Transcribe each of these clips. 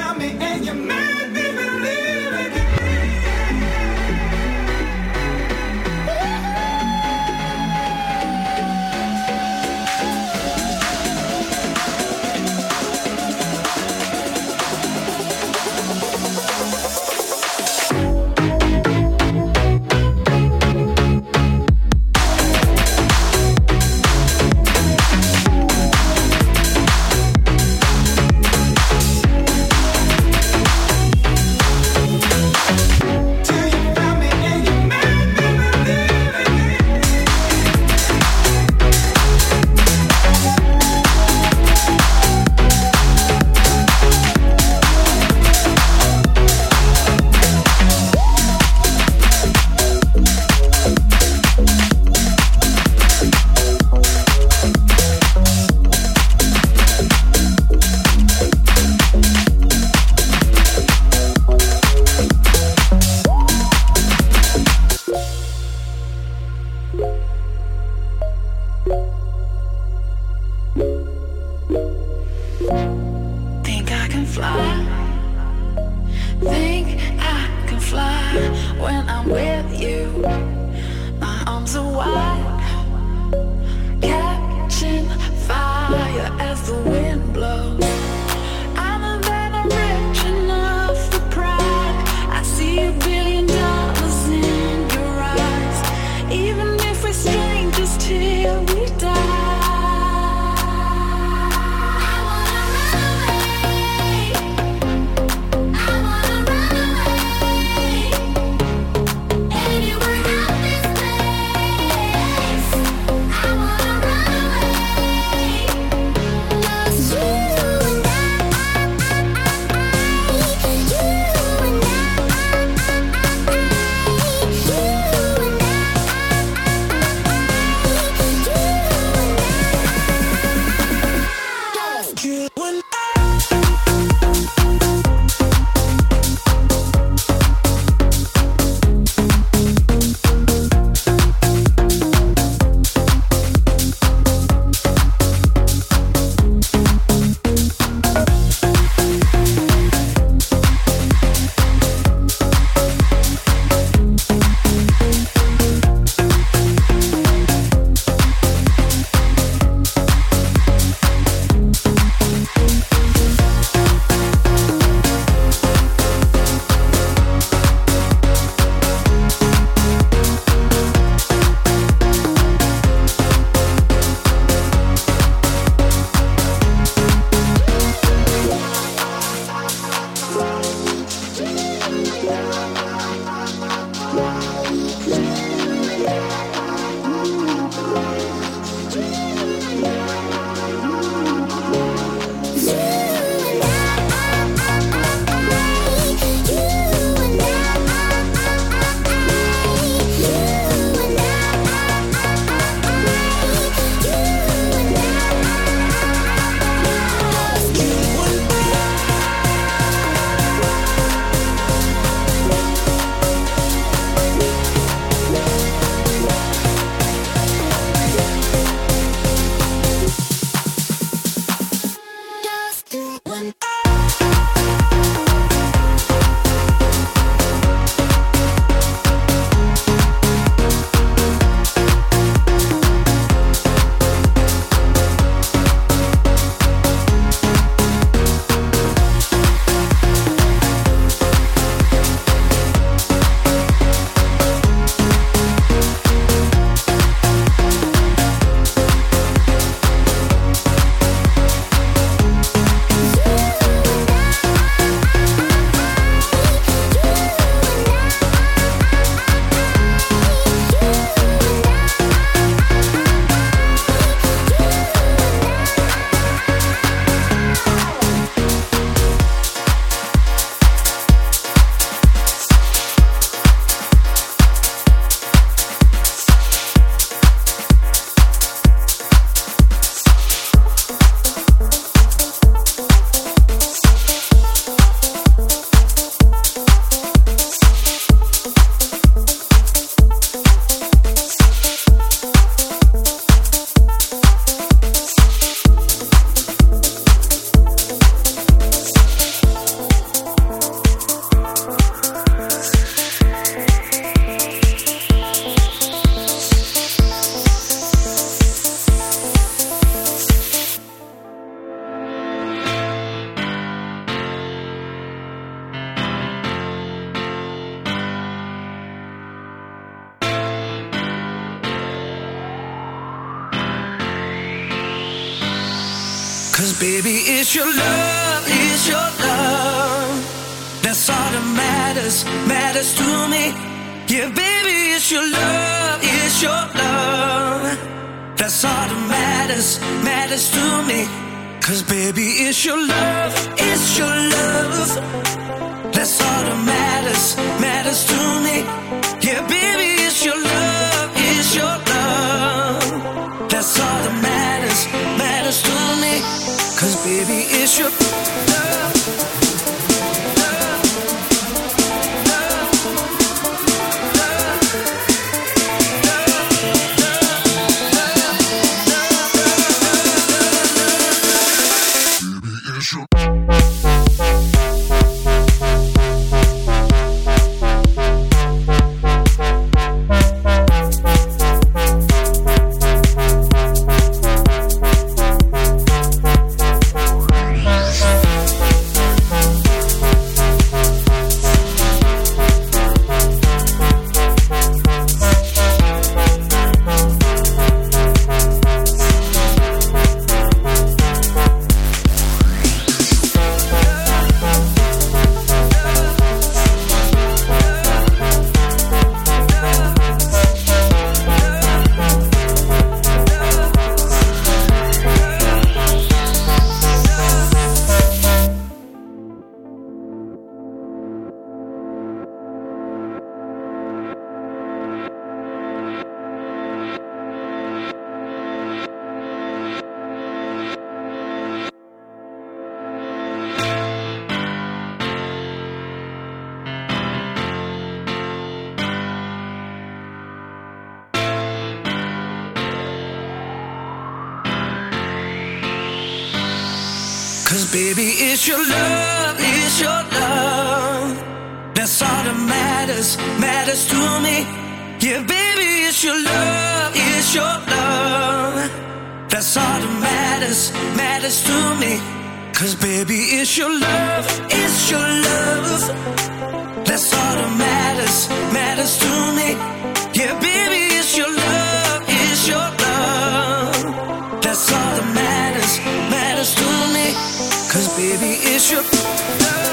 around me and you made me believe. It's your love, it's your love. That's all that matters, matters to me. Yeah, baby, it's your love, it's your love. That's all that matters, matters to me. Cause baby, it's your love, it's your love. That's all that matters, matters to me. Yeah, baby. Baby, it's your love.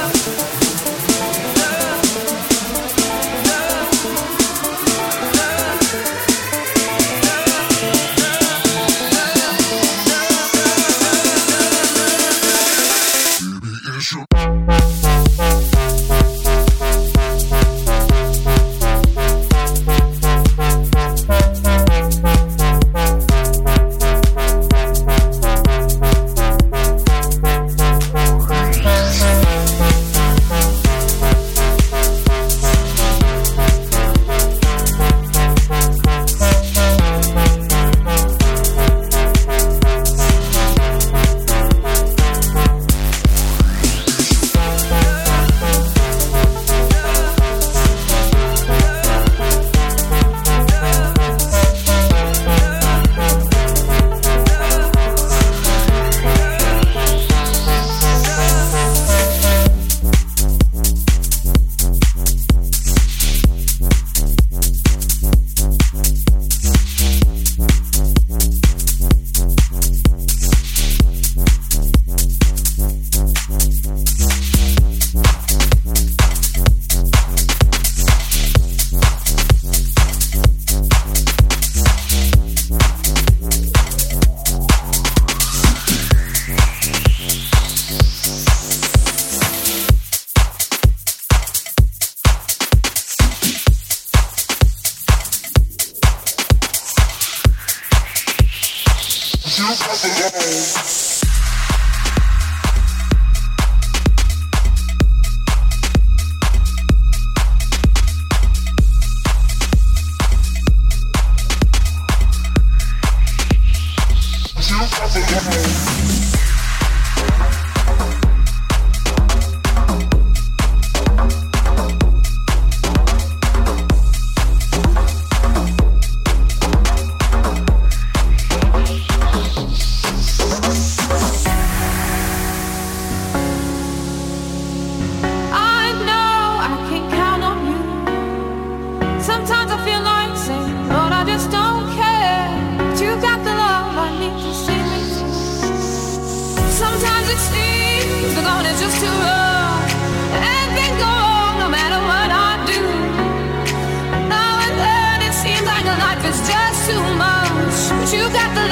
you got the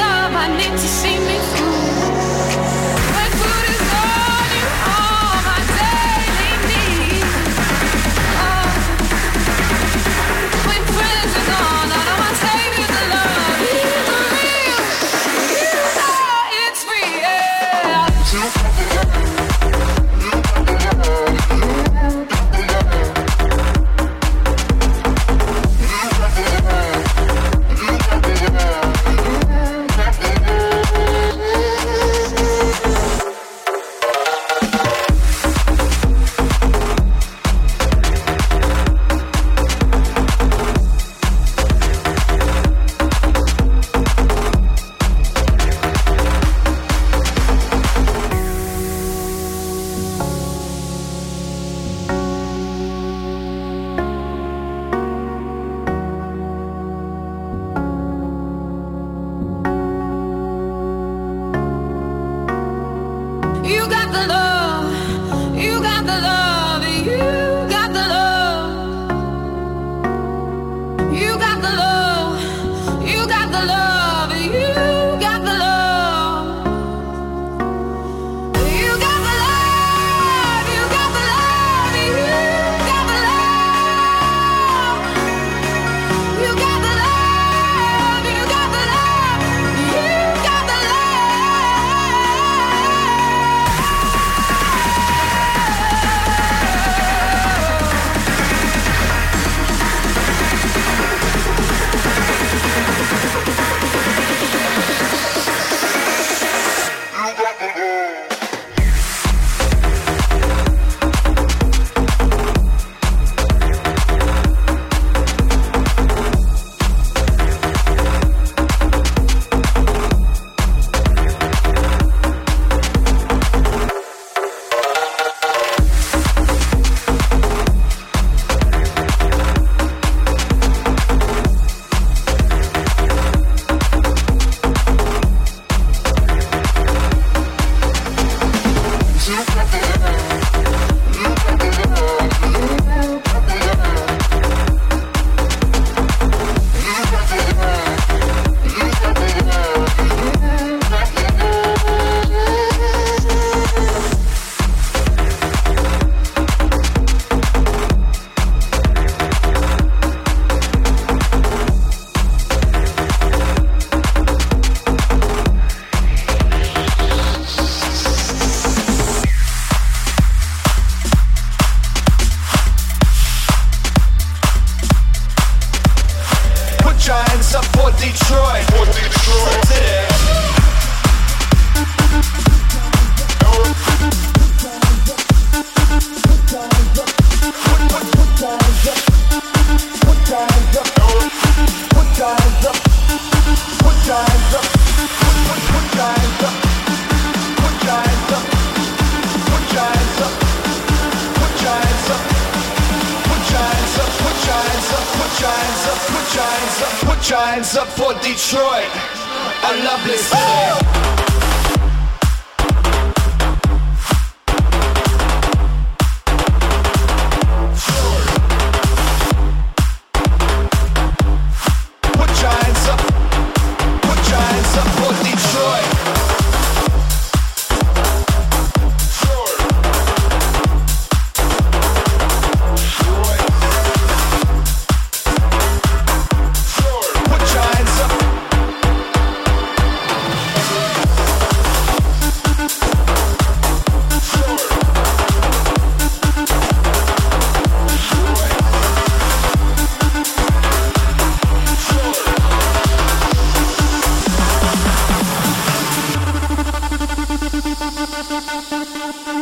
ピッ!